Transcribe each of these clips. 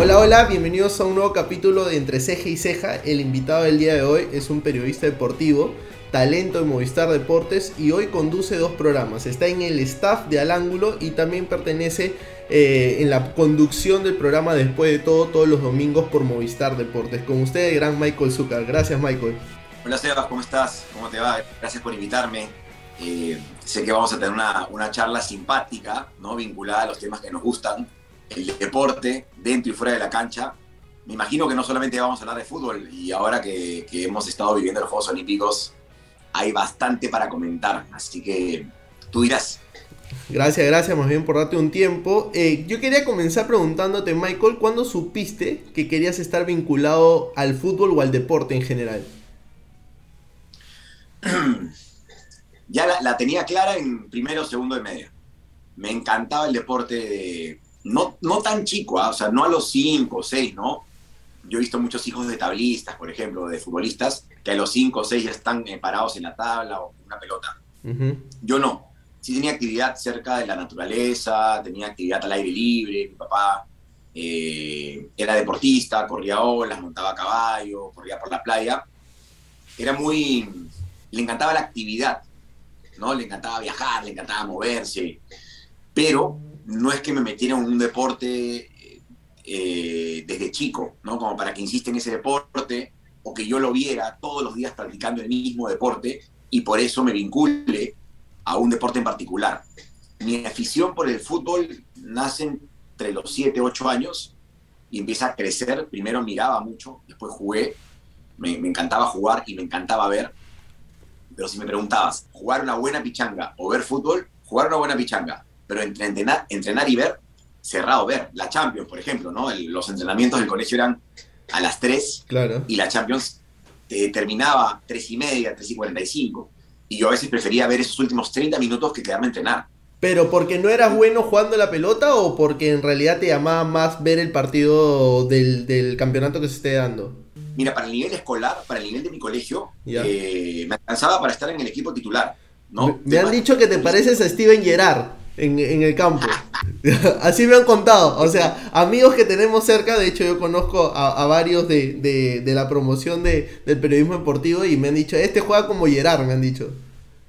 Hola, hola, bienvenidos a un nuevo capítulo de Entre Ceja y Ceja. El invitado del día de hoy es un periodista deportivo, talento de Movistar Deportes y hoy conduce dos programas. Está en el staff de Al Ángulo y también pertenece eh, en la conducción del programa Después de todo, todos los domingos por Movistar Deportes. Con usted, gran Michael Zucker. Gracias, Michael. Hola, Sebas, ¿cómo estás? ¿Cómo te va? Gracias por invitarme. Eh, sé que vamos a tener una, una charla simpática, ¿no? vinculada a los temas que nos gustan el deporte dentro y fuera de la cancha. Me imagino que no solamente vamos a hablar de fútbol y ahora que, que hemos estado viviendo los Juegos Olímpicos hay bastante para comentar, así que tú dirás. Gracias, gracias más bien por darte un tiempo. Eh, yo quería comenzar preguntándote, Michael, ¿cuándo supiste que querías estar vinculado al fútbol o al deporte en general? ya la, la, tenía clara en primero, segundo de media. Me encantaba el deporte de, no, no tan chico, ¿ah? o sea, no a los 5 o 6, ¿no? Yo he visto muchos hijos de tablistas, por ejemplo, de futbolistas, que a los 5 o 6 ya están eh, parados en la tabla o en una pelota. Yo no. Sí tenía actividad cerca de la naturaleza, tenía actividad al aire libre, mi papá eh, era deportista, corría olas, montaba caballo, corría por la playa. Era muy... le encantaba la actividad, ¿no? Le encantaba viajar, le encantaba moverse, pero no es que me metiera en un deporte eh, desde chico, ¿no? Como para que insiste en ese deporte o que yo lo viera todos los días practicando el mismo deporte y por eso me vincule a un deporte en particular. Mi afición por el fútbol nace entre los 7, 8 años y empieza a crecer. Primero miraba mucho, después jugué, me encantaba jugar y me encantaba ver. Pero si me preguntabas, jugar una buena pichanga o ver fútbol, jugar una buena pichanga pero entre entrenar, entrenar y ver, cerrado ver. La Champions, por ejemplo, ¿no? los entrenamientos del colegio eran a las 3 claro. y la Champions eh, terminaba 3 y media, 3 y 45. Y yo a veces prefería ver esos últimos 30 minutos que quedarme a entrenar. ¿Pero porque no eras bueno jugando la pelota o porque en realidad te llamaba más ver el partido del, del campeonato que se esté dando? Mira, para el nivel escolar, para el nivel de mi colegio, eh, me alcanzaba para estar en el equipo titular. ¿no? Me, me han dicho que te pareces a Steven Gerrard en, el campo. Así me han contado. O sea, amigos que tenemos cerca, de hecho yo conozco a, varios de, la promoción de, del periodismo deportivo y me han dicho, este juega como Gerard, me han dicho.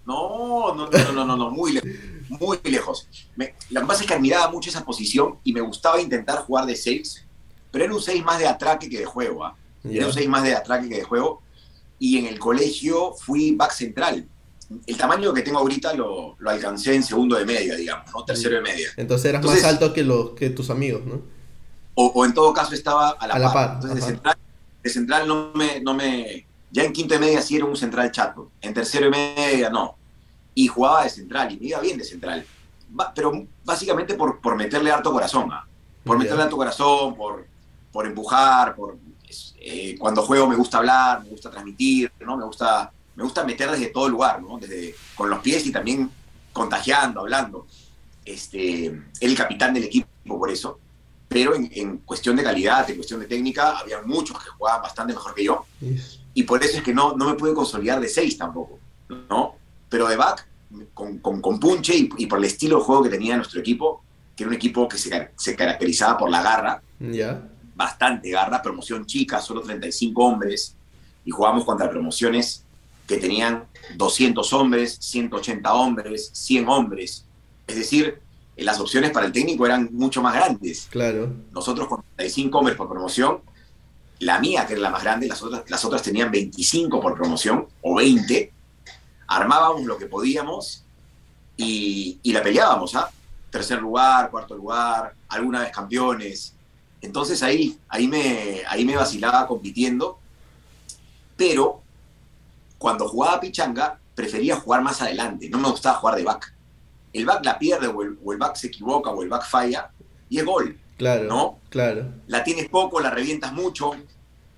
No, no, no, no, no, no muy lejos. Muy lejos. lo que pasa es que admiraba mucho esa posición y me gustaba intentar jugar de 6, pero era un 6 más de atraque que de juego. ¿ah? Era un 6 más de atraque que de juego. Y en el colegio fui back central el tamaño que tengo ahorita lo, alcancé en segundo de media, digamos, ¿no? Tercero de media. Entonces eras más alto que, los, que tus amigos, ¿no? O, en todo caso estaba a la, par. Entonces de central, no, me, no me... Ya en quinto de media sí era un central chato. En tercero de media no. Y jugaba de central y me iba bien de central. pero básicamente por, por meterle harto corazón. ¿ah? Por meterle harto corazón, por, por empujar, por... Eh, cuando juego me gusta hablar, me gusta transmitir, ¿no? Me gusta me gusta meter desde todo lugar, ¿no? Desde con los pies y también contagiando, hablando. Este, el capitán del equipo por eso, pero en, cuestión de calidad, en cuestión de técnica, había muchos que jugaban bastante mejor que yo. Y por eso es que no, no me pude consolidar de seis tampoco, ¿no? Pero de back, con, con, punche y, por el estilo de juego que tenía nuestro equipo, que era un equipo que se, se caracterizaba por la garra, bastante garra, promoción chica, solo 35 hombres, y jugamos contra promociones que tenían 200 hombres, 180 hombres, 100 hombres. Es decir, las opciones para el técnico eran mucho más grandes. Claro. Nosotros con 35 hombres por promoción, la mía, que era la más grande, las otras, las otras tenían 25 por promoción o 20. Armábamos lo que podíamos y, la peleábamos, ¿ah? Tercer lugar, cuarto lugar, alguna vez campeones. Entonces ahí, ahí, me, ahí me vacilaba compitiendo, pero cuando jugaba pichanga, prefería jugar más adelante, no me gustaba jugar de back. El back la pierde o el, back se equivoca o el back falla y es gol. Claro. ¿No? Claro. La tienes poco, la revientas mucho.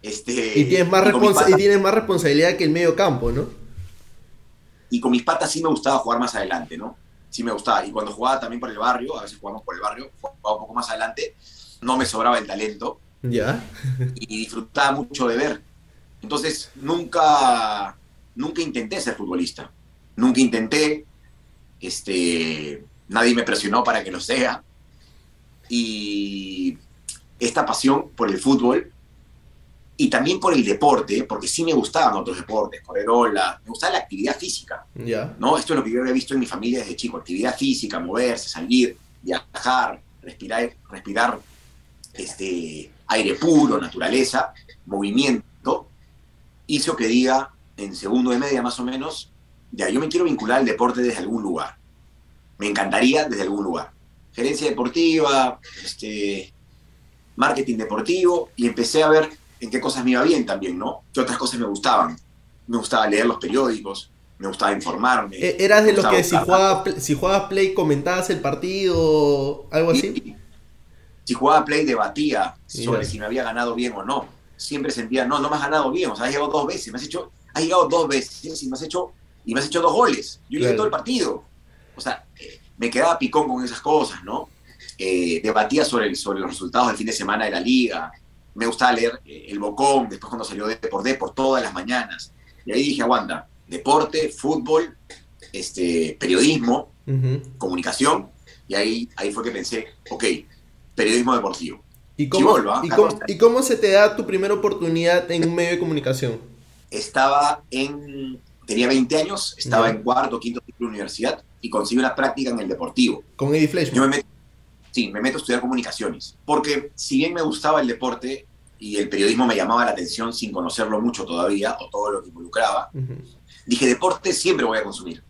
Este, y, tienes más, y tienes más responsabilidad que el medio campo, ¿no? Y con mis patas sí me gustaba jugar más adelante, ¿no? Sí me gustaba. Y cuando jugaba también por el barrio, a veces jugamos por el barrio, jugaba un poco más adelante, no me sobraba el talento. Ya. y disfrutaba mucho de ver. Entonces, nunca nunca intenté ser futbolista. Nunca intenté, este, nadie me presionó para que lo sea. Y esta pasión por el fútbol y también por el deporte, porque sí me gustaban otros deportes, correr ola, me gustaba la actividad física. Ya. ¿no? Esto es lo que yo había visto en mi familia desde chico, actividad física, moverse, salir, viajar, respirar, respirar este, aire puro, naturaleza, movimiento, hizo que diga en segundo de media más o menos, ya, yo me quiero vincular al deporte desde algún lugar. Me encantaría desde algún lugar. Gerencia deportiva, este, marketing deportivo, y empecé a ver en qué cosas me iba bien también, ¿no? ¿Qué otras cosas me gustaban? Me gustaba leer los periódicos, me gustaba informarme. E- ¿Eras de los que si jugabas Play comentabas el partido, algo así? Y si jugaba Play debatía sobre si me había ganado bien o no. Siempre sentía, no, no me has ganado bien, o sea, has llegado dos veces, me has hecho, has llegado dos veces y me has hecho, y me has hecho dos goles. Yo llegué Claro. todo el partido. O sea, me quedaba picón con esas cosas, ¿no? Eh, debatía sobre, el- sobre los resultados del fin de semana de la liga. Me gustaba leer eh, El Bocón, después cuando salió de por D por todas las mañanas. Y ahí dije, aguanta, deporte, fútbol, este, periodismo, comunicación, y ahí, ahí fue que pensé, ok, periodismo deportivo. ¿Y cómo, ¿ah? y, cómo, y cómo se te da tu primera oportunidad en un medio de comunicación? Estaba en, tenía 20 años, estaba en cuarto, quinto ciclo de universidad y conseguí una práctica en el deportivo. Con Eddie Fleshman. Yo me meto, sí, me meto a estudiar comunicaciones, porque si bien me gustaba el deporte y el periodismo me llamaba la atención sin conocerlo mucho todavía o todo lo que involucraba, dije, deporte siempre voy a consumir.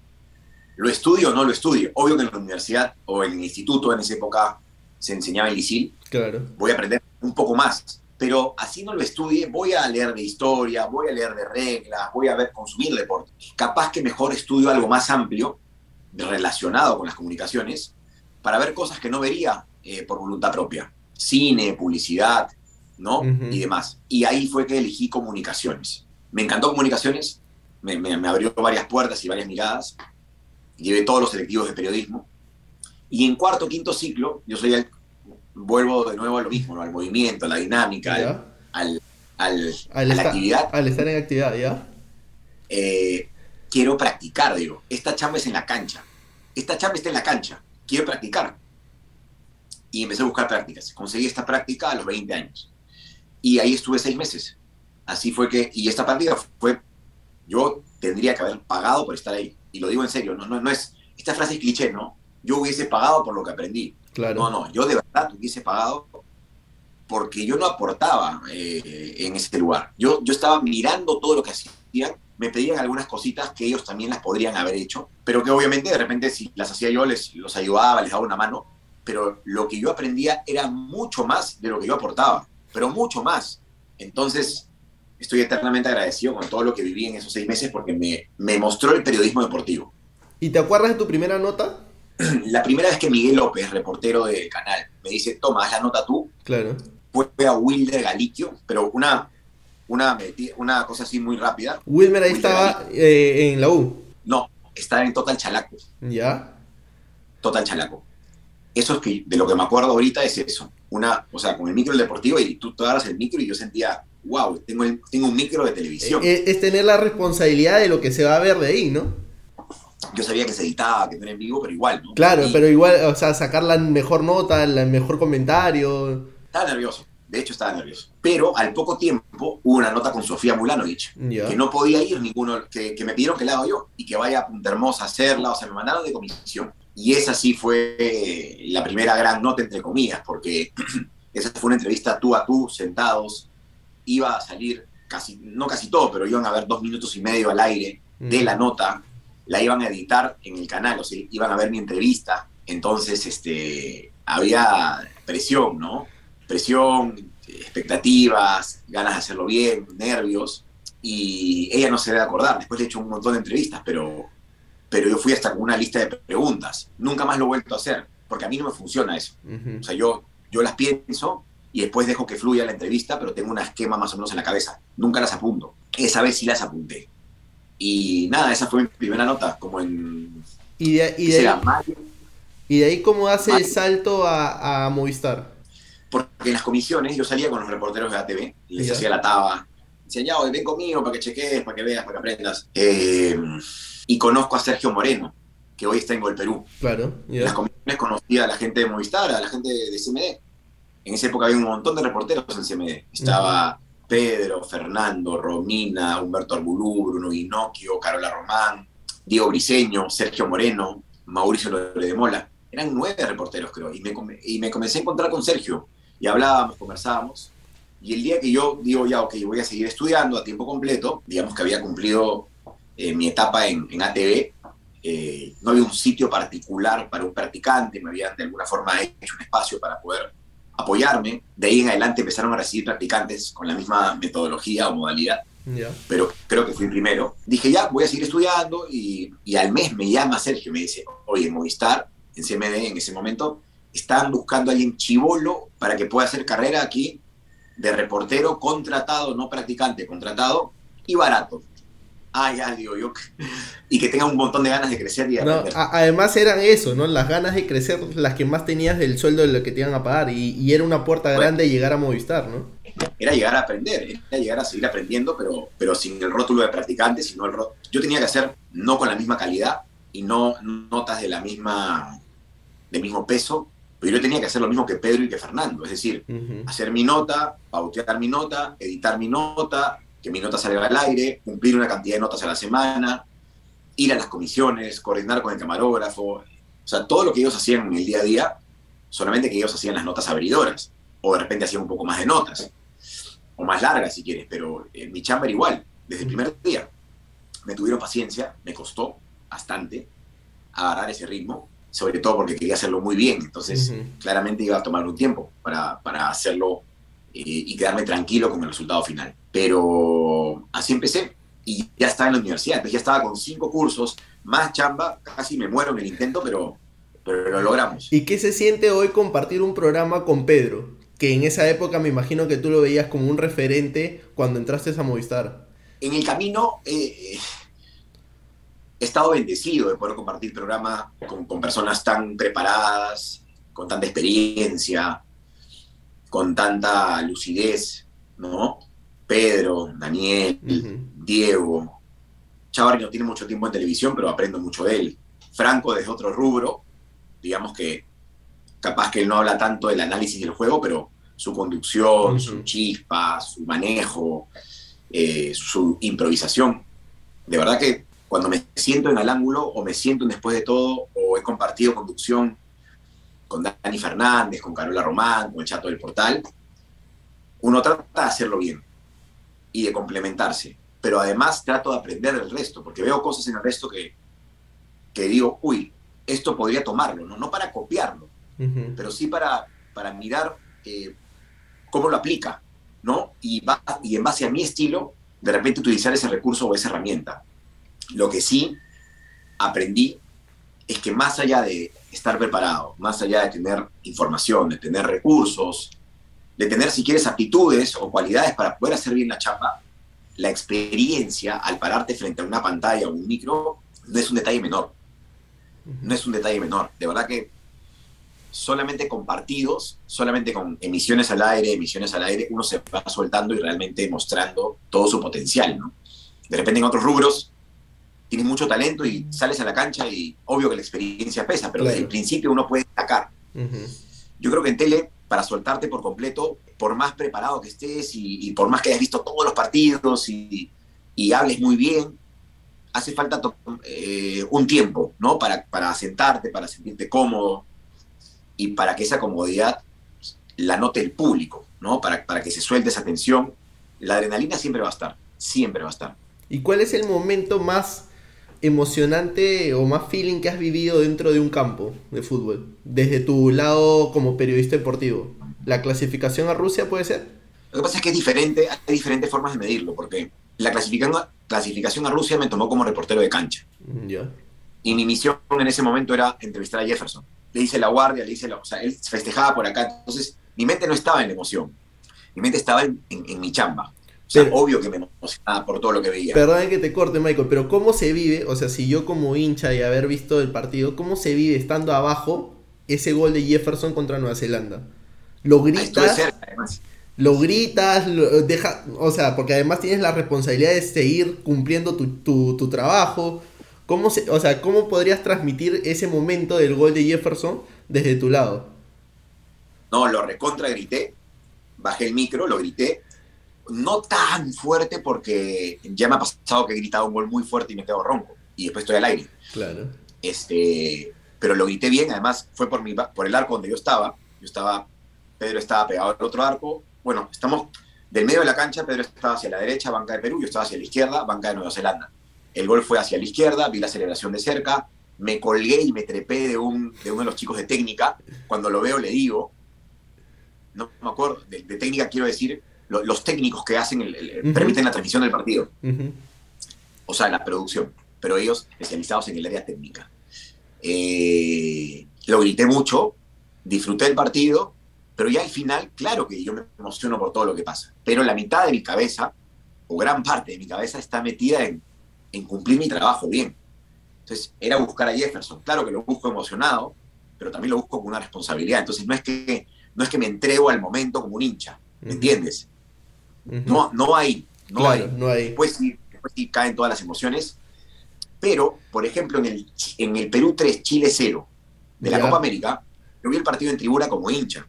Lo estudio o no lo estudio. Obvio que en la universidad o en el instituto en esa época se enseñaba el ISIL, Claro. voy a aprender un poco más. Pero así no lo estudie, voy a leer de historia, voy a leer de reglas, voy a ver, consumir deporte. Capaz que mejor estudio algo más amplio, relacionado con las comunicaciones, para ver cosas que no vería eh, por voluntad propia. Cine, publicidad, ¿no? Y demás. Y ahí fue que elegí comunicaciones. Me encantó comunicaciones, me, me- me abrió varias puertas y varias miradas. Llevé todos los selectivos de periodismo. Y en cuarto, quinto ciclo, yo soy el, vuelvo de nuevo a lo mismo, ¿no? al movimiento, a la dinámica, al, al- al- Al, a la actividad. al estar en actividad, ¿ya? eh, quiero practicar, digo. Esta chamba es en la cancha. Esta chamba está en la cancha. Quiero practicar. Y empecé a buscar prácticas. Conseguí esta práctica a los 20 años. Y ahí estuve seis meses. Así fue que, y esta práctica fue, yo tendría que haber pagado por estar ahí. Y lo digo en serio, no, no, no es, esta frase es cliché, ¿no? Yo hubiese pagado por lo que aprendí. Claro. No, no, yo de verdad hubiese pagado porque yo no aportaba eh, en ese lugar. Yo, yo estaba mirando todo lo que hacían, me pedían algunas cositas que ellos también las podrían haber hecho, pero que obviamente de repente si las hacía yo les los ayudaba, les daba una mano, pero lo que yo aprendía era mucho más de lo que yo aportaba, pero mucho más. Entonces, estoy eternamente agradecido con todo lo que viví en esos seis meses porque me, me mostró el periodismo deportivo. ¿Y te acuerdas de tu primera nota? La primera vez que Miguel López, reportero del canal, me dice, toma, haz la nota tú, Claro. fue a Wilder Galiquio, pero una, una, una cosa así muy rápida. Wilmer ahí estaba eh, en la U. No, está en Total Chalaco. ¿Ya? Total Chalaco. Eso es que de lo que me acuerdo ahorita es eso. Una, o sea, con el micro del deportivo y tú te agarras el micro y yo sentía, wow, tengo, el- tengo un micro de televisión. Eh, Es tener la responsabilidad de lo que se va a ver de ahí, ¿no? Yo sabía que se editaba, que no era en vivo, pero igual, ¿no? Claro, Y pero igual, o sea, sacar la mejor nota, el mejor comentario. Estaba nervioso. De hecho, estaba nervioso. Pero al poco tiempo hubo una nota con Sofía Mulanovich, que no podía ir ninguno, que, que me pidieron que la haga yo y que vaya a Punta Hermosa a hacerla, o sea, me mandaron de comisión. Y esa sí fue eh, la primera gran nota, entre comillas, porque esa fue una entrevista tú a tú, sentados, iba a salir casi, no casi todo, pero iban a haber dos minutos y medio al aire de la nota, la iban a editar en el canal, o sea, iban a ver mi entrevista, entonces este, había presión, ¿no? Presión, expectativas, ganas de hacerlo bien, nervios, y ella no se debe acordar, después le he hecho un montón de entrevistas, pero, pero yo fui hasta con una lista de preguntas, nunca más lo he vuelto a hacer, porque a mí no me funciona eso, Ujú. o sea, yo, yo las pienso y después dejo que fluya la entrevista, pero tengo un esquema más o menos en la cabeza, nunca las apunto, esa vez sí las apunté. Y nada, esa fue mi primera nota, como en Y de, y ¿qué de será? ahí, mayo, y de ahí cómo hace el salto a, a Movistar. porque en las comisiones yo salía con los reporteros de ATV y les hacía la taba. Decían, ya, oye, ven conmigo para que cheques, para que veas, para que aprendas. Eh, y conozco a Sergio Moreno, que hoy está en Gol Perú. Claro, En las comisiones conocí a la gente de Movistar, a la gente de CMD. En esa época había un montón de reporteros en CMD. Estaba Pedro, Fernando, Romina, Humberto Arbulú, Bruno Guinocchio, Carola Román, Diego Briseño, Sergio Moreno, Mauricio Lore de Mola. Eran nueve reporteros, creo. Y me, y me comencé a encontrar con Sergio. Y hablábamos, conversábamos. Y el día que yo digo, ya, ok, voy a seguir estudiando a tiempo completo, digamos que había cumplido eh, mi etapa en, en ATV, eh, no había un sitio particular para un practicante, me habían de alguna forma hecho un espacio para poder apoyarme. De ahí en adelante empezaron a recibir practicantes con la misma metodología o modalidad. Pero creo que fui primero. Dije, ya, voy a seguir estudiando y, y, al mes me llama Sergio, me dice, oye, Movistar, en CMD en ese momento, están buscando a alguien chivolo para que pueda hacer carrera aquí de reportero contratado, no practicante, contratado y barato. Ah, ya, digo yo. Y que tenga un montón de ganas de crecer y aprender. además eran eso, ¿no? Las ganas de crecer, las que más tenías del sueldo de lo que te iban a pagar. Y, era una puerta grande llegar a Movistar, ¿no? Era llegar a aprender, era llegar a seguir aprendiendo, pero, pero sin el rótulo de practicante, sino el rótulo. Yo tenía que hacer no con la misma calidad y no notas de la misma, del mismo peso, pero yo tenía que hacer lo mismo que Pedro y que Fernando, es decir, hacer mi nota, pautear mi nota, editar mi nota, que mi nota salga al aire, cumplir una cantidad de notas a la semana, ir a las comisiones, coordinar con el camarógrafo, o sea, todo lo que ellos hacían en el día a día, solamente que ellos hacían las notas abridoras, o de repente hacían un poco más de notas, o más largas si quieres, pero en eh, mi chamba era igual, desde el primer día. Me tuvieron paciencia, me costó bastante agarrar ese ritmo, sobre todo porque quería hacerlo muy bien, entonces claramente iba a tomar un tiempo para, para hacerlo y quedarme tranquilo con el resultado final. Pero así empecé y ya estaba en la universidad, ya estaba con cinco cursos, más chamba, casi me muero en el intento, pero, pero lo logramos. ¿Y qué se siente hoy compartir un programa con Pedro? Que en esa época me imagino que tú lo veías como un referente cuando entraste a Movistar. En el camino eh, he estado bendecido de poder compartir programa con, con personas tan preparadas, con tanta experiencia, con tanta lucidez, ¿no? Pedro, Daniel, Diego. Chavarri no tiene mucho tiempo en televisión, pero aprendo mucho de él. Franco desde otro rubro, digamos que capaz que él no habla tanto del análisis del juego, pero su conducción, su chispa, su manejo, eh, su improvisación. De verdad que cuando me siento en el ángulo o me siento después de todo o he compartido conducción con Dani Fernández, con Carola Román, con el Chato del Portal, uno trata de hacerlo bien y de complementarse, pero además trato de aprender del resto, porque veo cosas en el resto que, que digo, uy, esto podría tomarlo, no, no para copiarlo, pero sí para, para mirar eh, cómo lo aplica, ¿no? Y, va, y en base a mi estilo, de repente utilizar ese recurso o esa herramienta. Lo que sí aprendí es que más allá de estar preparado, más allá de tener información, de tener recursos, de tener, si quieres, aptitudes o cualidades para poder hacer bien la chapa, la experiencia al pararte frente a una pantalla o un micro no es un detalle menor. No es un detalle menor. De verdad que solamente con partidos, solamente con emisiones al aire, emisiones al aire, uno se va soltando y realmente mostrando todo su potencial. ¿no? De repente en otros rubros tienes mucho talento y sales a la cancha y obvio que la experiencia pesa, pero desde el principio uno puede destacar. Yo creo que en tele, para soltarte por completo, por más preparado que estés y, por más que hayas visto todos los partidos y, hables muy bien, hace falta eh, un tiempo, ¿no? Para, para sentarte, para sentirte cómodo y para que esa comodidad la note el público, ¿no? Para, para que se suelte esa tensión. La adrenalina siempre va a estar, siempre va a estar. ¿Y cuál es el momento más emocionante o más feeling que has vivido dentro de un campo de fútbol? Desde tu lado como periodista deportivo. ¿La clasificación a Rusia puede ser? Lo que pasa es que es diferente, hay diferentes formas de medirlo, porque la clasificación, clasificación a Rusia me tomó como reportero de cancha. Mm, ya. Y mi misión en ese momento era entrevistar a Jefferson. Le hice la guardia, le hice la... O sea, él festejaba por acá. Entonces, mi mente no estaba en la emoción. Mi mente estaba en mi chamba obvio que me emocionaba por todo lo que veía. Perdón que te corte, Michael, pero ¿cómo se vive? O sea, si yo como hincha y haber visto el partido, ¿cómo se vive estando abajo ese gol de Jefferson contra Nueva Zelanda? ¿Lo gritas? Lo gritas, deja, o sea, porque además tienes la responsabilidad de seguir cumpliendo tu, trabajo. ¿Cómo se, o sea, ¿cómo podrías transmitir ese momento del gol de Jefferson desde tu lado? No, lo recontra grité, bajé el micro, lo grité, no tan fuerte porque ya me ha pasado que he gritado un gol muy fuerte y me quedo ronco y después estoy al aire. Claro. Este, pero lo grité bien, además fue por, mi, por el arco donde yo estaba. Yo estaba, Pedro estaba pegado al otro arco. Bueno, estamos del medio de la cancha, Pedro estaba hacia la derecha, banca de Perú, yo estaba hacia la izquierda, banca de Nueva Zelanda. El gol fue hacia la izquierda, vi la celebración de cerca, me colgué y me trepé de, un, de uno de los chicos de técnica. Cuando lo veo le digo, no me acuerdo, de, técnica quiero decir, los técnicos que hacen, el, permiten la transmisión del partido. O sea, la producción, pero ellos especializados en el área técnica. Eh, lo grité mucho, disfruté el partido, pero ya al final, claro que yo me emociono por todo lo que pasa, pero la mitad de mi cabeza, o gran parte de mi cabeza, está metida en, en cumplir mi trabajo bien. Entonces, era buscar a Jefferson. Claro que lo busco emocionado, pero también lo busco con una responsabilidad. Entonces, no es que, no es que me entrego al momento como un hincha, ¿me entiendes? No, no hay, no hay. No hay. Después, sí, después sí caen todas las emociones, pero, por ejemplo, en el, en el Perú 3, Chile 0 de la Copa América, yo vi el partido en tribuna como hincha.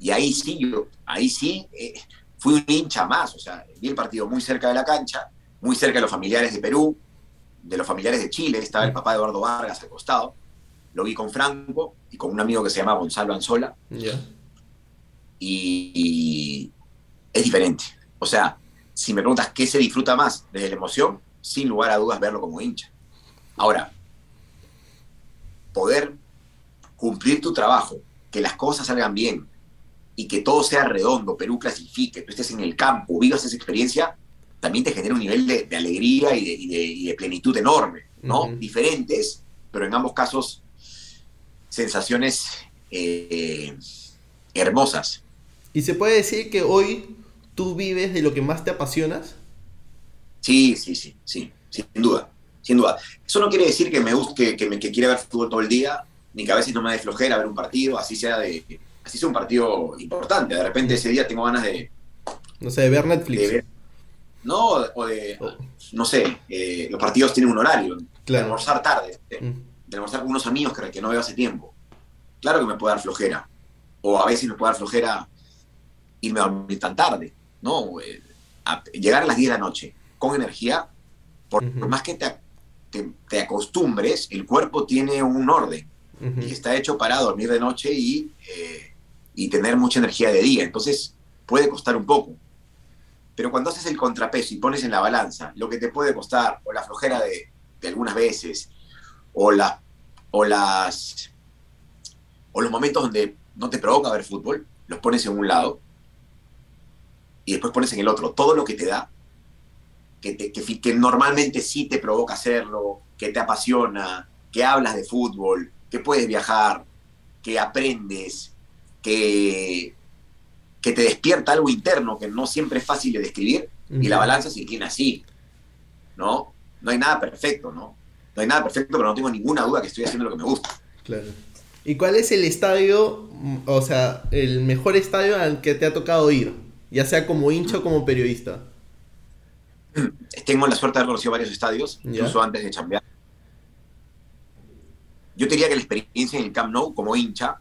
Y ahí sí, yo, ahí sí, eh, fui un hincha más. O sea, vi el partido muy cerca de la cancha, muy cerca de los familiares de Perú, de los familiares de Chile. Estaba el papá de Eduardo Vargas al costado. Lo vi con Franco y con un amigo que se llama Gonzalo Anzola. y es diferente. O sea, si me preguntas qué se disfruta más desde la emoción, sin lugar a dudas verlo como hincha. Ahora, poder cumplir tu trabajo, que las cosas salgan bien y que todo sea redondo, Perú clasifique, tú estés en el campo, vivas esa experiencia, también te genera un nivel de, alegría y de, plenitud enorme, ¿no? Diferentes, pero en ambos casos sensaciones eh, hermosas. ¿Y se puede decir que hoy tú vives de lo que más te apasionas? Sí, sí, sí, sí, sin duda, sin duda. Eso no quiere decir que me guste, que, me, que quiera ver fútbol todo el día, ni que a veces no me dé flojera ver un partido, así sea de, así sea un partido importante. De repente ese día tengo ganas de, no sé, de ver Netflix. no, o de, oh. no sé, eh, los partidos tienen un horario, de almorzar tarde, mm. de, almorzar con unos amigos que, que no veo hace tiempo. Claro que me puede dar flojera, o a veces me puede dar flojera irme a dormir tan tarde, ¿no? Eh, llegar a las 10 de la noche con energía, por, más que te, te, acostumbres, el cuerpo tiene un orden y está hecho para dormir de noche y, eh, y tener mucha energía de día. Entonces puede costar un poco. Pero cuando haces el contrapeso y pones en la balanza lo que te puede costar, o la flojera de, de algunas veces, o, la, o, las, o los momentos donde no te provoca ver fútbol, los pones en un lado y después pones en el otro todo lo que te da que, normalmente sí te provoca hacerlo, que te apasiona, que hablas de fútbol, que puedes viajar, que aprendes, que, que te despierta algo interno que no siempre es fácil de describir, y la balanza se inclina así, ¿no? No hay nada perfecto, ¿no? No hay nada perfecto, pero no tengo ninguna duda que estoy haciendo lo que me gusta. Claro. ¿Y cuál es el estadio, o sea, el mejor estadio al que te ha tocado ir? Ya sea como hincha o como periodista. Tengo la suerte de haber conocido varios estadios, incluso antes de chambear. Yo diría que la experiencia en el Camp Nou como hincha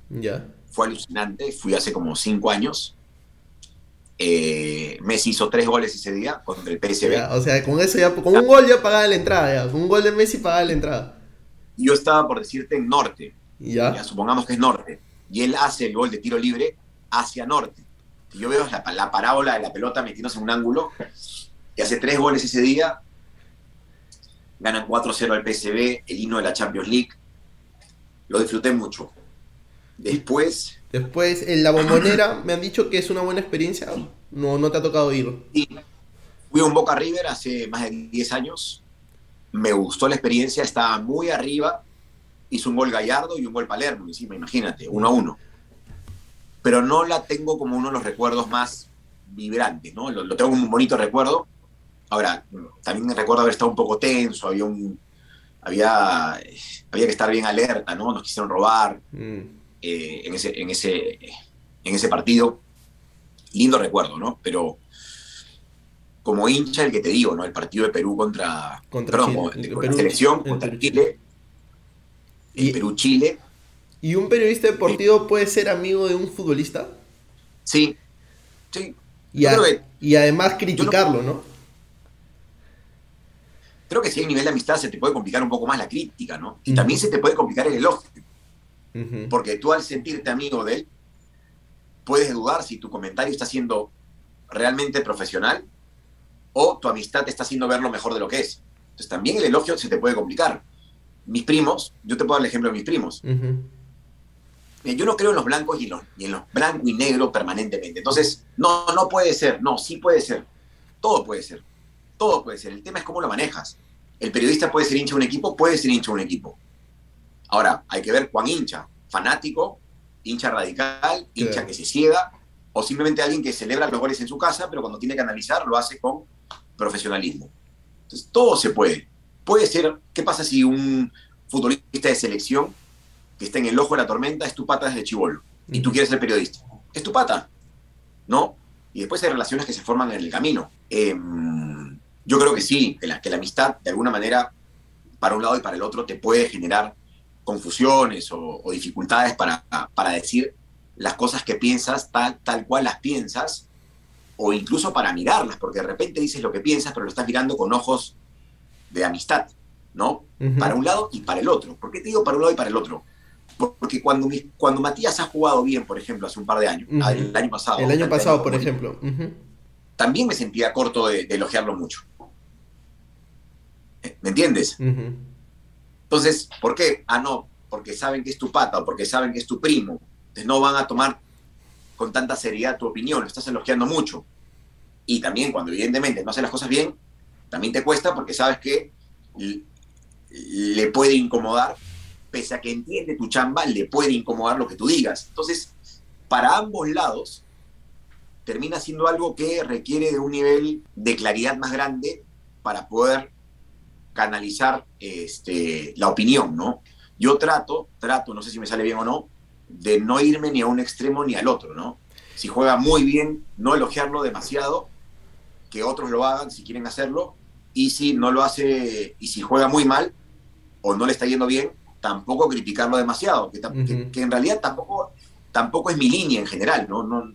fue alucinante. Fui hace como cinco años. Eh, Messi hizo tres goles ese día contra el PSV. o sea, con eso ya, con un gol ya pagaba la entrada, Con un gol de Messi pagaba la entrada. Yo estaba por decirte en norte. Ya. supongamos que es norte. Y él hace el gol de tiro libre hacia norte. Yo veo la, la parábola de la pelota metiéndose en un ángulo y hace tres goles ese día. Ganan 4-0 al PSV, el himno de la Champions League. Lo disfruté mucho. Después. Después, en la bombonera, me han dicho que es una buena experiencia. No, no te ha tocado ir. Sí. Fui a un Boca River hace más de 10 años. Me gustó la experiencia, estaba muy arriba. Hizo un gol Gallardo y un gol Palermo encima, imagínate, uno a uno. Pero no la tengo como uno de los recuerdos más vibrantes, ¿no? Lo, lo tengo como un bonito recuerdo, Ahora, también recuerdo haber estado un poco tenso, había un. Había, había que estar bien alerta, ¿no? Nos quisieron robar mm. eh, en, ese, en, ese, en ese partido. Lindo recuerdo, ¿no? Pero como hincha, el que te digo, ¿no? El partido de Perú contra. contra perdón, la selección, contra Chile. El Perú-Chile. ¿Y un periodista deportivo puede ser amigo de un futbolista? Sí, sí. Y, y además criticarlo, ¿no? Creo que si hay nivel de amistad se te puede complicar un poco más la crítica, ¿no? Y también se te puede complicar el elogio. Porque tú al sentirte amigo de él, puedes dudar si tu comentario está siendo realmente profesional o tu amistad te está haciendo ver lo mejor de lo que es. Entonces también el elogio se te puede complicar. Mis primos, yo te puedo dar el ejemplo de mis primos. Yo no creo en los blancos y en los, y en los blanco y negro permanentemente. Entonces, no, no puede ser, no, sí puede ser. Todo puede ser. Todo puede ser. El tema es cómo lo manejas. El periodista puede ser hincha de un equipo, puede ser hincha de un equipo. Ahora, hay que ver cuán hincha. Fanático, hincha radical, hincha que se ciega, o simplemente alguien que celebra los goles en su casa, pero cuando tiene que analizar lo hace con profesionalismo. Entonces, todo se puede. Puede ser, ¿qué pasa si un futbolista de selección que está en el ojo de la tormenta es tu pata desde chivolo y tú quieres ser periodista? Es tu pata, ¿no? Y después hay relaciones que se forman en el camino. Em, yo creo que sí, que la, que la amistad, de alguna manera, para un lado y para el otro, te puede generar confusiones o, dificultades para, para, decir las cosas que piensas tal, tal cual las piensas, o incluso para mirarlas, porque de repente dices lo que piensas, pero lo estás mirando con ojos de amistad, ¿no? Para un lado y para el otro. ¿Por qué te digo para un lado y para el otro? Porque cuando, cuando Matías ha jugado bien, por ejemplo, hace un par de años, el año pasado. El año pasado, por ejemplo. También me sentía corto de, elogiarlo mucho. ¿Me entiendes? Entonces, ¿por qué? Ah, no, porque saben que es tu pata o porque saben que es tu primo. Entonces no van a tomar con tanta seriedad tu opinión, estás elogiando mucho. Y también cuando evidentemente no haces las cosas bien, también te cuesta porque sabes que le puede incomodar, pese a que entiende tu chamba, le puede incomodar lo que tú digas. Entonces, para ambos lados, termina siendo algo que requiere de un nivel de claridad más grande para poder canalizar este, la opinión, ¿no? Yo trato, trato, no sé si me sale bien o no, de no irme ni a un extremo ni al otro, ¿no? Si juega muy bien, no elogiarlo demasiado, que otros lo hagan si quieren hacerlo, y si no lo hace, y si juega muy mal o no le está yendo bien, tampoco criticarlo demasiado, que, que, en realidad tampoco, tampoco es mi línea en general, ¿no? no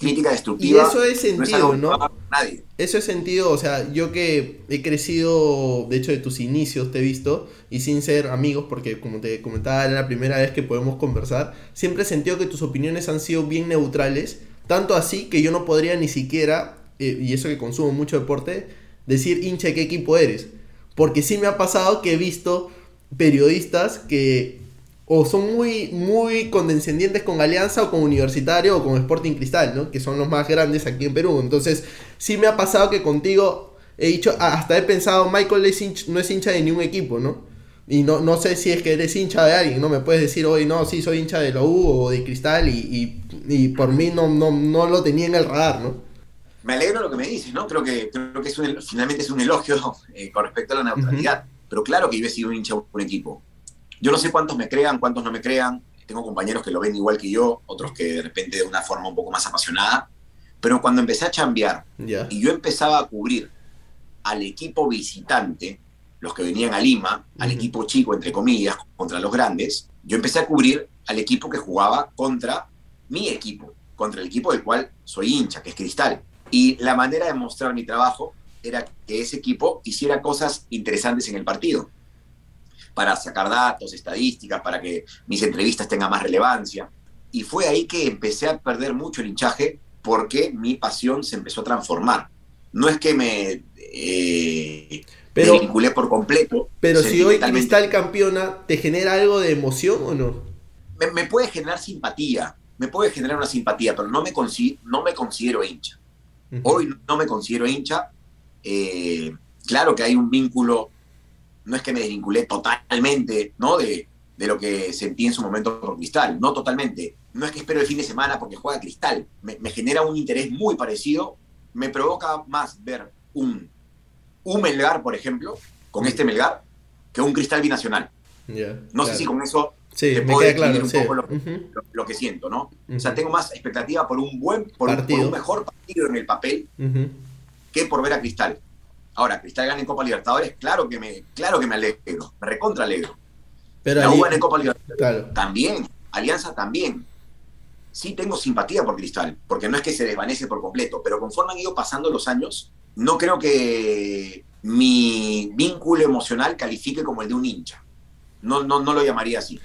crítica destructiva. Y eso es sentido, ¿no? nadie. Eso es sentido, o sea, yo que he crecido, de hecho, de tus inicios te he visto, y sin ser amigos, porque como te comentaba, era la primera vez que podemos conversar, siempre he sentido que tus opiniones han sido bien neutrales, tanto así que yo no podría ni siquiera, eh, y eso que consumo mucho deporte, decir hincha qué equipo eres. Porque sí me ha pasado que he visto periodistas que o son muy, muy condescendientes con Alianza o con Universitario o con Sporting Cristal, ¿no? Que son los más grandes aquí en Perú. Entonces, sí me ha pasado que contigo he dicho, hasta he pensado, Michael no es hincha de ningún equipo, ¿no? Y no, no sé si es que eres hincha de alguien, ¿no? Me puedes decir hoy, no, sí, soy hincha de la U o de Cristal y, y, por mí no, no, no lo tenía en el radar, ¿no? Me alegro lo que me dices, ¿no? Creo que, creo que es finalmente es un elogio eh, con respecto a la neutralidad. Pero claro que yo he sido un hincha de un equipo. Yo no sé cuántos me crean, cuántos no me crean. Tengo compañeros que lo ven igual que yo, otros que de repente de una forma un poco más apasionada. Pero cuando empecé a chambear y yo empezaba a cubrir al equipo visitante, los que venían a Lima, al equipo chico, entre comillas, contra los grandes, yo empecé a cubrir al equipo que jugaba contra mi equipo, contra el equipo del cual soy hincha, que es Cristal. Y la manera de mostrar mi trabajo era que ese equipo hiciera cosas interesantes en el partido para sacar datos, estadísticas, para que mis entrevistas tengan más relevancia. Y fue ahí que empecé a perder mucho el hinchaje porque mi pasión se empezó a transformar. No es que me, eh, vinculé por completo. Pero si hoy Cristal campeona, ¿te genera algo de emoción o no? Me, puede generar simpatía, me puede generar una simpatía, pero no me, no me considero hincha. Hoy no me considero hincha. Eh, claro que hay un vínculo no es que me desvinculé totalmente, ¿no? De, lo que sentí en su momento por Cristal, no totalmente. No es que espero el fin de semana porque juega Cristal. Me, genera un interés muy parecido. Me provoca más ver un, un Melgar, por ejemplo, con este Melgar, que un Cristal binacional. no sé si con eso te puedo describir un poco lo, que siento, ¿no? O sea, tengo más expectativa por un buen, por, un mejor partido en el papel que por ver a Cristal. Ahora, Cristal gana en Copa Libertadores, claro que me, claro que me alegro, me recontra alegro. Pero la en Copa Libertadores Claro. también, Alianza también. Sí tengo simpatía por Cristal, porque no es que se desvanece por completo, pero conforme han ido pasando los años, no creo que mi vínculo emocional califique como el de un hincha. No, no, no lo llamaría así.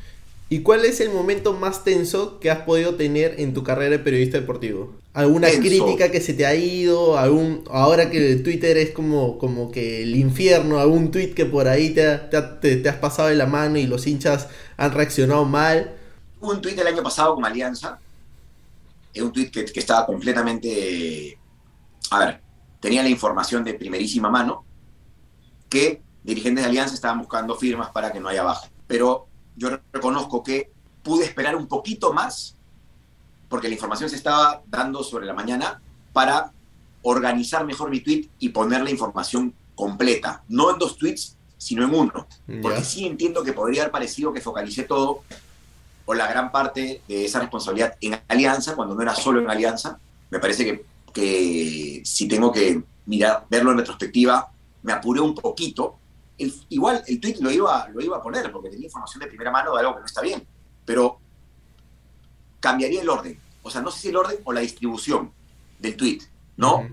¿Y cuál es el momento más tenso que has podido tener en tu carrera de periodista deportivo? ¿Alguna Tenso. crítica que se te ha ido? ¿Algún, ahora que el Twitter es como, como que el infierno, algún tweet que por ahí te, ha- te ha- te- te has pasado de la mano y los hinchas han reaccionado mal? Hubo un tuit el año pasado con Alianza, es un tuit que, que estaba completamente, a ver, tenía la información de primerísima mano que dirigentes de Alianza estaban buscando firmas para que no haya baja. Pero yo reconozco que pude esperar un poquito más, porque la información se estaba dando sobre la mañana, para organizar mejor mi tweet y poner la información completa, no en dos tweets, sino en uno. Porque Ya. sí entiendo que podría haber parecido que focalicé todo o la gran parte de esa responsabilidad en Alianza, cuando no era solo en Alianza. Me parece que, que si tengo que mirar, verlo en retrospectiva, me apuré un poquito. El- igual el tweet lo iba, lo iba a poner porque tenía información de primera mano de algo que no está bien, pero cambiaría el orden. O sea, no sé si el orden o la distribución del tweet, ¿no?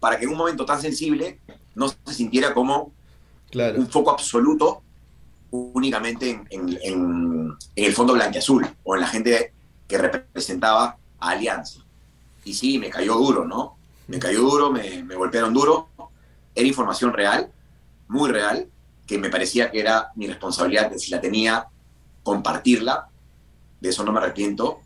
Para que en un momento tan sensible no se sintiera como Claro. un foco absoluto únicamente en, en- en- en el fondo blanqueazul o en la gente que representaba a Alianza. Y sí, me cayó duro, ¿no? Me cayó duro, me, me golpearon duro. Era información real, muy real, que me parecía que era mi responsabilidad, que si la tenía, compartirla. De eso no me arrepiento.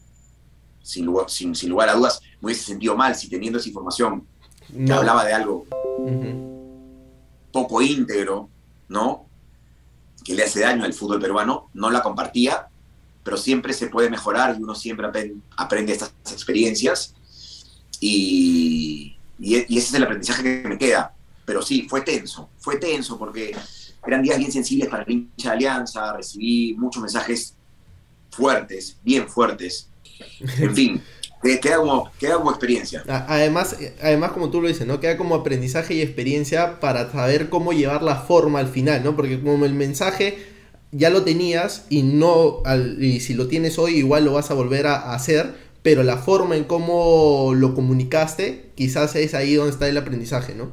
Sin lugar, sin, sin lugar a dudas, me hubiese sentido mal si teniendo esa información que No. hablaba de algo Ujú. poco íntegro, ¿no? Que le hace daño al fútbol peruano, no la compartía, pero siempre se puede mejorar y uno siempre aprende estas experiencias y ese es el aprendizaje que me queda. Pero sí, fue tenso, fue tenso porque eran días bien sensibles para el hincha de Alianza, recibí muchos mensajes fuertes, bien fuertes, en fin, que- queda como, queda como experiencia. Además, eh, además, como tú lo dices, ¿no? Queda como aprendizaje y experiencia para saber cómo llevar la forma al final, ¿no? Porque como el mensaje ya lo tenías y no al- y si lo tienes hoy igual lo vas a volver a, a hacer, pero la forma en cómo lo comunicaste, quizás es ahí donde está el aprendizaje, ¿no?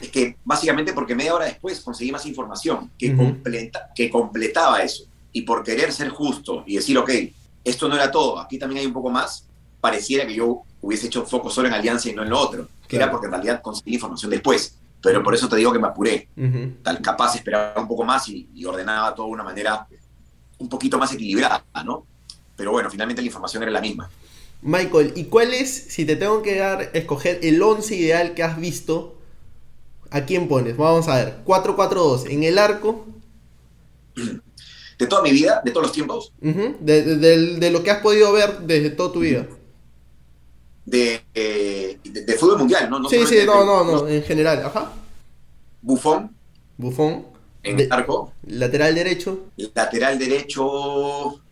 Es que básicamente porque media hora después conseguí más información que, completa- que completaba eso. Y por querer ser justo y decir, ok, esto no era todo, aquí también hay un poco más, pareciera que yo hubiese hecho foco solo en Alianza y no en lo otro. Que Claro. era porque en realidad conseguí información después. Pero por eso te digo que me apuré. Tal capaz esperaba un poco más y, y ordenaba todo de una manera un poquito más equilibrada, ¿no? Pero bueno, finalmente la información era la misma. Michael, ¿y cuál es, si te tengo que dar, escoger el 11 ideal que has visto, ¿a quién pones? Vamos a ver, 4-4-2, en el arco, De toda mi vida, de todos los tiempos, ujú, de, de- lo que has podido ver desde toda tu vida. de, eh, fútbol mundial, ¿no? no sí, sí, no, de- no, no, en general, ajá. Bufón Bufón, en el arco, lateral derecho, lateral derecho.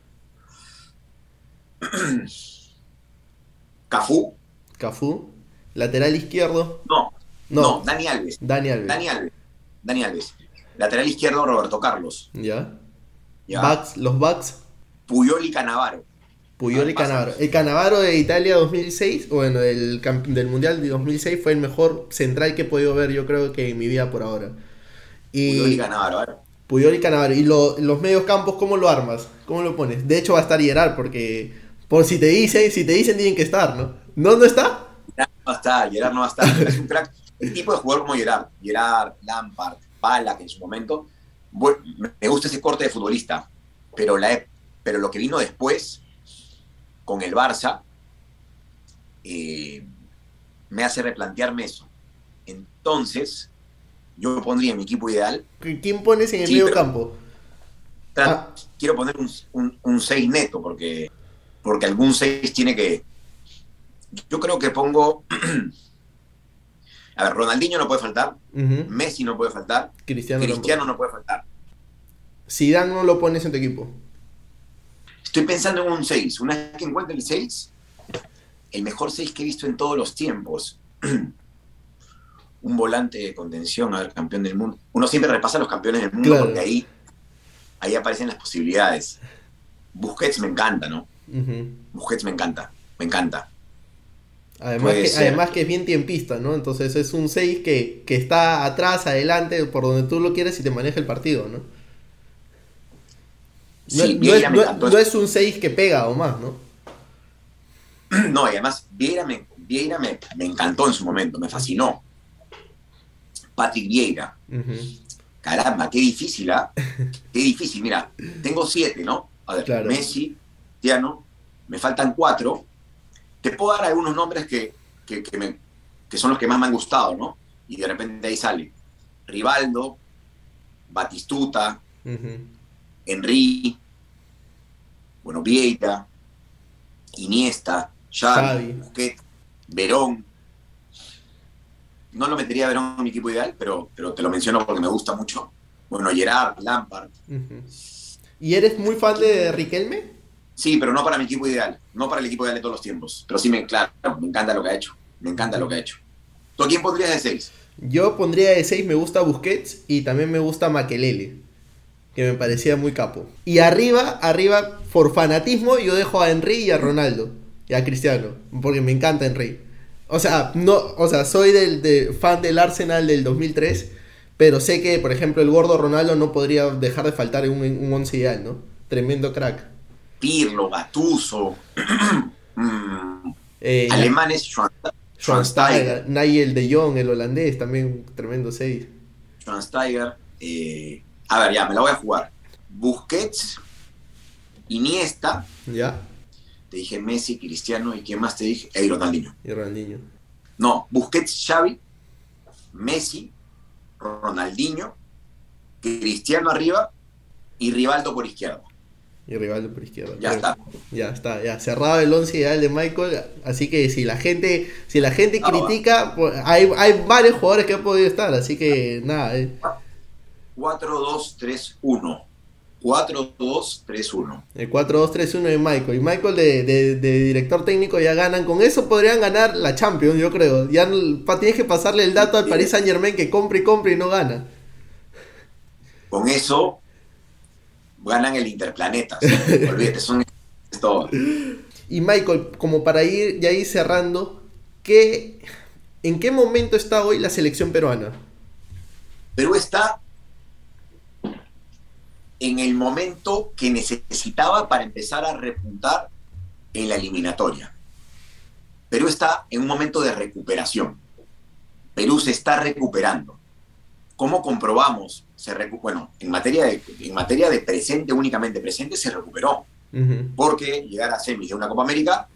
Cafú, Cafú, lateral izquierdo, no, no, no, Dani Alves, Dani Alves, Dani Alves, Dani Alves, lateral izquierdo Roberto Carlos, ya. ya, Backs, los backs, Puyol y Canavaro, Puyol y. Canavaro. El Canavaro de Italia 2006, bueno, del, camp- del Mundial de 2006 fue el mejor central que he podido ver yo creo que en mi vida por ahora. Puyol y Y Canavaro. Puyol y Canavaro. ¿Y lo- los medios campos cómo lo armas? ¿Cómo lo pones? De hecho va a estar Gerard porque por si te dicen, si te dicen tienen que estar, ¿no? ¿No, no está? Gerard no va a estar, Gerard no va a estar, es un crack, el tipo de jugador como Gerard, Gerard, Lampard, Balak en su momento, bueno, me gusta ese corte de futbolista, pero, la, pero lo que vino después con el Barça eh, me hace replantearme eso. Entonces, yo pondría en mi equipo ideal, ¿Quién pones en el Sí, medio pero- campo? Ah. quiero poner un 6 neto, porque, porque algún 6 tiene que... Yo creo que pongo... A ver, Ronaldinho no puede faltar, Messi no puede faltar, Cristiano. Cristiano no puede faltar. Zidane no lo pones en tu equipo. Estoy pensando en un 6. Una vez que encuentre el 6, el mejor 6 que he visto en todos los tiempos. un volante de contención, a ver, campeón del mundo. Uno siempre repasa los campeones del mundo Claro. porque ahí ahí aparecen las posibilidades. Busquets me encanta, ¿no? Busquets me encanta, me encanta. Además que, ser. además que es bien tiempista, ¿no? Entonces es un 6 que, que está atrás, adelante, por donde tú lo quieres y te maneja el partido, ¿no? No, Sí, no Vieira es, me no- encantó. no es un 6 que pega o más, ¿no? No, y además, Vieira me, Vieira me, me encantó en su momento, me fascinó. Patrick Vieira, Ujú. caramba, qué difícil, ¿ah? Qué difícil. Mira, tengo siete, ¿no? A ver, Claro. Messi, Cristiano, me faltan cuatro. Te puedo dar algunos nombres que, que, que me- que son los que más me han gustado, ¿no? Y de repente ahí sale Rivaldo, Batistuta, Ujú. Henry, bueno, Vieira, Iniesta, Xavi. Busquets, Verón. No lo metería a Verón en mi equipo ideal, pero, pero te lo menciono porque me gusta mucho. Bueno, Gerard, Lampard. ¿Y eres muy fan de Riquelme? Sí, pero no para mi equipo ideal. No para el equipo ideal de todos los tiempos. Pero sí, me, claro, me encanta lo que ha hecho. Me encanta lo que ha hecho. ¿Tú a quién pondrías de seis? Yo pondría de 6, me gusta Busquets y también me gusta Makelele, que me parecía muy capo. Y arriba, arriba, por fanatismo, yo dejo a Henry y a Ronaldo, y a Cristiano, porque me encanta Henry. O sea, no, o sea, soy del, de, fan del Arsenal del 2003, pero sé que, por ejemplo, el gordo Ronaldo no podría dejar de faltar en un, un once ideal, ¿no? Tremendo crack. Pirlo, Gatuso, mm, Eh, alemanes, Schwan- Schweinsteiger, Nigel de Jong, el holandés, también un tremendo 6. Schweinsteiger. eh, a ver, ya, me la voy a jugar. Busquets, Iniesta, ¿Ya? te dije Messi, Cristiano, ¿y quién más te dije? Ronaldinho. Y Ronaldinho. No, Busquets, Xavi, Messi, Ronaldinho, Cristiano arriba y Rivaldo por izquierda. Y Rivaldo por izquierda. Ya Pero- está. Ya está, ya cerrado el 11 ideal de Michael. Así que si la gente, si la gente va. critica, pues, hay, hay varios jugadores que han podido estar. Así que nada, eh, 4-2-3-1. 4-2-3-1. el 4-2-3-1 de Michael. Y Michael de, de- de director técnico ya ganan. Con eso podrían ganar la Champions, yo creo. Ya no- tienes que pasarle el dato al Paris Saint Germain que compre y compre y no gana. Con eso ganan el Interplanetas. Olvídate, son es todo. Y Michael, como para ir ya ir cerrando, ¿qué, ¿en qué momento está hoy la selección peruana? Perú está en el momento que necesitaba para empezar a repuntar en la eliminatoria. Perú está en un momento de recuperación. Perú se está recuperando. ¿Cómo comprobamos? Se recu- bueno, en materia, de, en materia de presente, únicamente presente, se recuperó. Ujú. Porque llegar a semis de una Copa América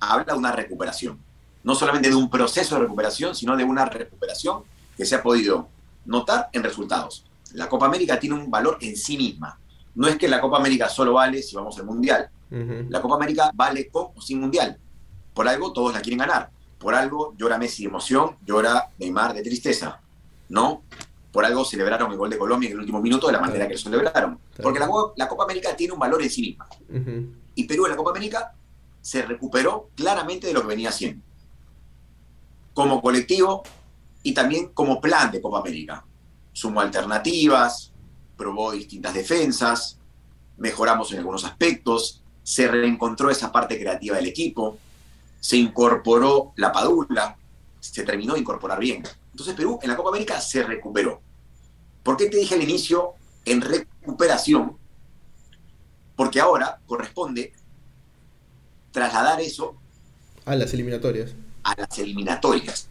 habla de una recuperación. No solamente de un proceso de recuperación, sino de una recuperación que se ha podido notar en resultados. La Copa América tiene un valor en sí misma. No es que la Copa América solo vale si vamos al Mundial. Ujú. La Copa América vale con o sin Mundial. Por algo todos la quieren ganar. Por algo llora Messi de emoción, llora Neymar de tristeza. ¿No? Por algo celebraron el gol de Colombia en el último minuto de la manera que lo celebraron. Porque la, Copa- la Copa América tiene un valor en sí misma. Y Perú en la Copa América se recuperó claramente de lo que venía haciendo. Como colectivo y también como plan de Copa América. Sumó alternativas, probó distintas defensas, mejoramos en algunos aspectos, se reencontró esa parte creativa del equipo, se incorporó la padula, se terminó de incorporar bien. Entonces Perú en la Copa América se recuperó. ¿Por qué te dije al inicio en recuperación? Porque ahora corresponde trasladar eso A las eliminatorias. a las eliminatorias.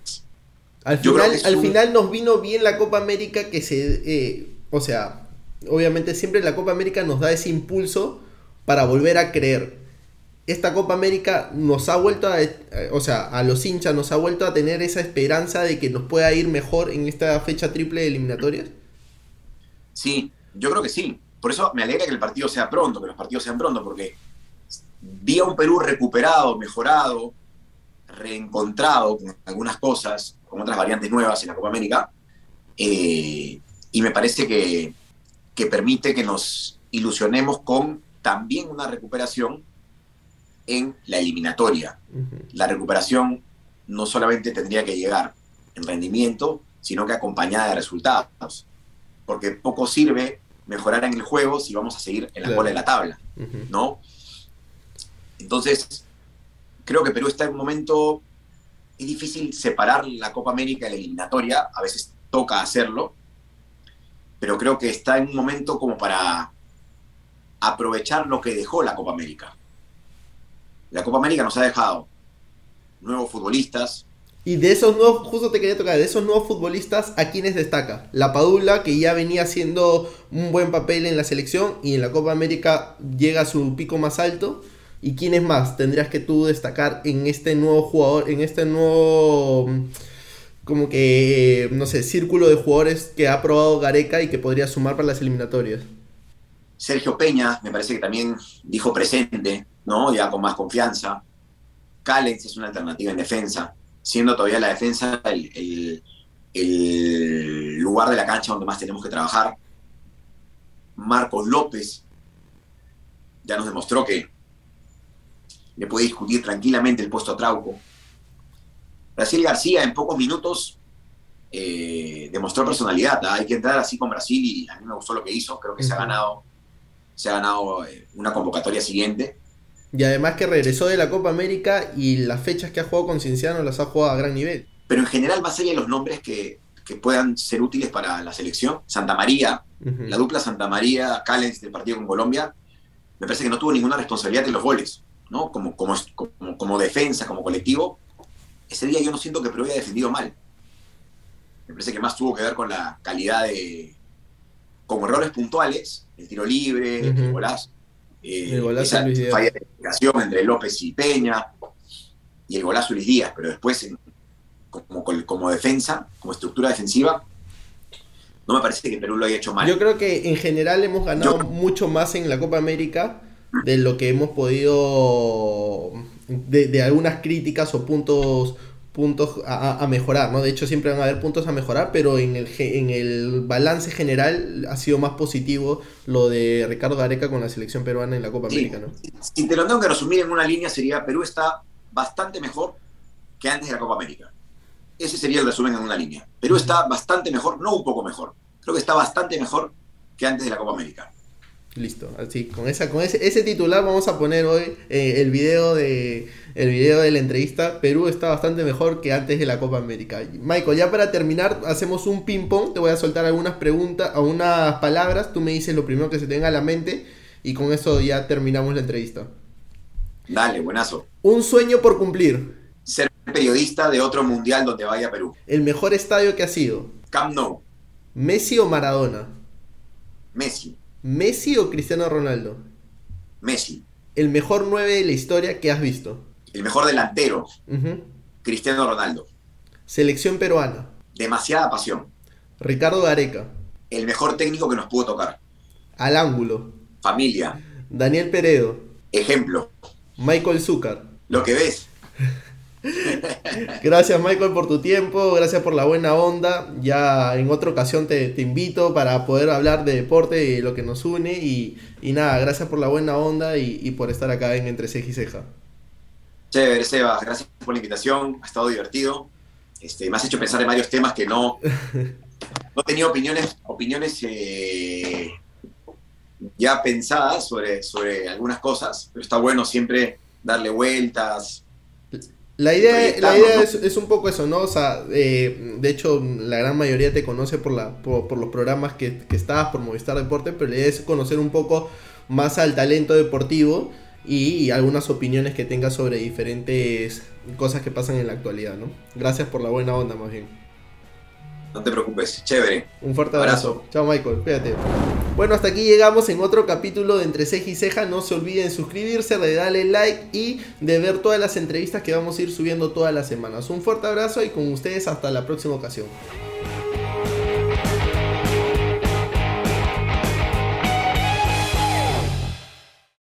Al final, al un- final nos vino bien la Copa América que se... eh, o sea, obviamente siempre la Copa América nos da ese impulso para volver a creer. Esta Copa América nos ha vuelto a... eh, o sea, a los hinchas nos ha vuelto a tener esa esperanza de que nos pueda ir mejor en esta fecha triple de eliminatorias. Sí, yo creo que sí. Por eso me alegra que el partido sea pronto, que los partidos sean pronto, porque vi a un Perú recuperado, mejorado, reencontrado con algunas cosas, con otras variantes nuevas en la Copa América, eh, y me parece que, que permite que nos ilusionemos con también una recuperación en la eliminatoria. Ujú. La recuperación no solamente tendría que llegar en rendimiento, sino que acompañada de resultados. Porque poco sirve mejorar en el juego si vamos a seguir en la Claro. cola de la tabla, Ujú. ¿no? Entonces, creo que Perú está en un momento, es difícil separar la Copa América de la eliminatoria, a veces toca hacerlo, pero creo que está en un momento como para aprovechar lo que dejó la Copa América. La Copa América nos ha dejado nuevos futbolistas, Y de esos nuevos, justo te quería tocar, de esos nuevos futbolistas, ¿a quiénes destaca? La Padula, que ya venía haciendo un buen papel en la selección y en la Copa América llega a su pico más alto. ¿Y quiénes más tendrías que tú destacar en este nuevo jugador, en este nuevo, mm, como que, no sé, círculo de jugadores que ha probado Gareca y que podría sumar para las eliminatorias? Sergio Peña, me parece que también dijo presente, ¿no? Ya con más confianza. Callens es una alternativa en defensa, siendo todavía la defensa el, el- el lugar de la cancha donde más tenemos que trabajar. Marcos López ya nos demostró que le puede discutir tranquilamente el puesto a Trauco. Brasil García en pocos minutos eh, demostró personalidad. ¿ah? Hay que entrar así con Brasil y a mí me gustó lo que hizo. Creo que se ha ganado, se ha ganado eh, una convocatoria siguiente. Y además que regresó de la Copa América y las fechas que ha jugado con Cienciano las ha jugado a gran nivel. Pero en general, más allá de los nombres que, que puedan ser útiles para la selección, Santa María, la dupla Santa María Callens del partido con Colombia, me parece que no tuvo ninguna responsabilidad en los goles, ¿no? Como, como, como, como defensa, como colectivo. Ese día yo no siento que Perú haya defendido mal. Me parece que más tuvo que ver con la calidad de. Con errores puntuales, el tiro libre, el golazo. eh, El golazo esa Luis falla de comunicación entre López y Peña, y el golazo Luis Díaz, pero después, en- como, como defensa, como estructura defensiva, no me parece que Perú lo haya hecho mal. Yo creo que en general hemos ganado Yo- mucho más en la Copa América de lo que hemos podido de, de algunas críticas o puntos puntos a, mejorar, ¿no? De hecho siempre van a haber puntos a mejorar, pero en el, en el balance general ha sido más positivo lo de Ricardo Gareca con la selección peruana en la Copa Sí. América, ¿no? Si te lo tengo que resumir en una línea, sería Perú está bastante mejor que antes de la Copa América. Ese sería el resumen en una línea. Perú está bastante mejor, no un poco mejor. Creo que está bastante mejor que antes de la Copa América. Listo, así con esa con ese, ese titular vamos a poner hoy eh, el video de el video de la entrevista. Perú está bastante mejor que antes de la Copa América. Michael, ya para terminar hacemos un ping pong, te voy a soltar algunas preguntas, algunas palabras, tú me dices lo primero que se te venga a la mente y con eso ya terminamos la entrevista. Dale, buenazo. Un sueño por cumplir. Ser periodista de otro mundial donde vaya Perú. El mejor estadio que ha sido. Camp Nou, Messi o Maradona. Messi, Messi o Cristiano Ronaldo. Messi. El mejor 9 de la historia que has visto. El mejor delantero. Cristiano Ronaldo. Selección peruana. Demasiada pasión. Ricardo Gareca. El mejor técnico que nos pudo tocar. Al ángulo. Familia. Daniel Peredo. Ejemplo. Michael Zúcar. Lo que ves. Gracias Michael por tu tiempo, gracias por la buena onda. Ya en otra ocasión te, te invito para poder hablar de deporte y lo que nos une. Y, y nada, gracias por la buena onda y, y por estar acá en Entre Ceja y Ceja. Chévere, Sebas. Gracias por la invitación. Ha estado divertido. Este, me has hecho pensar en varios temas que no, no tenía opiniones, opiniones eh, ya pensadas sobre, sobre algunas cosas, pero está bueno siempre darle vueltas. La idea, la idea es, es un poco eso, ¿no? O sea, eh, de hecho, la gran mayoría te conoce por, la, por, por los programas que, que estás, por Movistar Deporte, pero la idea es conocer un poco más al talento deportivo y, y algunas opiniones que tengas sobre diferentes cosas que pasan en la actualidad, ¿no? Gracias por la buena onda, más bien. No te preocupes, chévere. Un fuerte abrazo. Abrazo. Chao, Michael. Cuídate. Bueno, hasta aquí llegamos en otro capítulo de Entre Ceja y Ceja. No se olviden de suscribirse, de darle like y de ver todas las entrevistas que vamos a ir subiendo todas las semanas. Un fuerte abrazo y con ustedes hasta la próxima ocasión.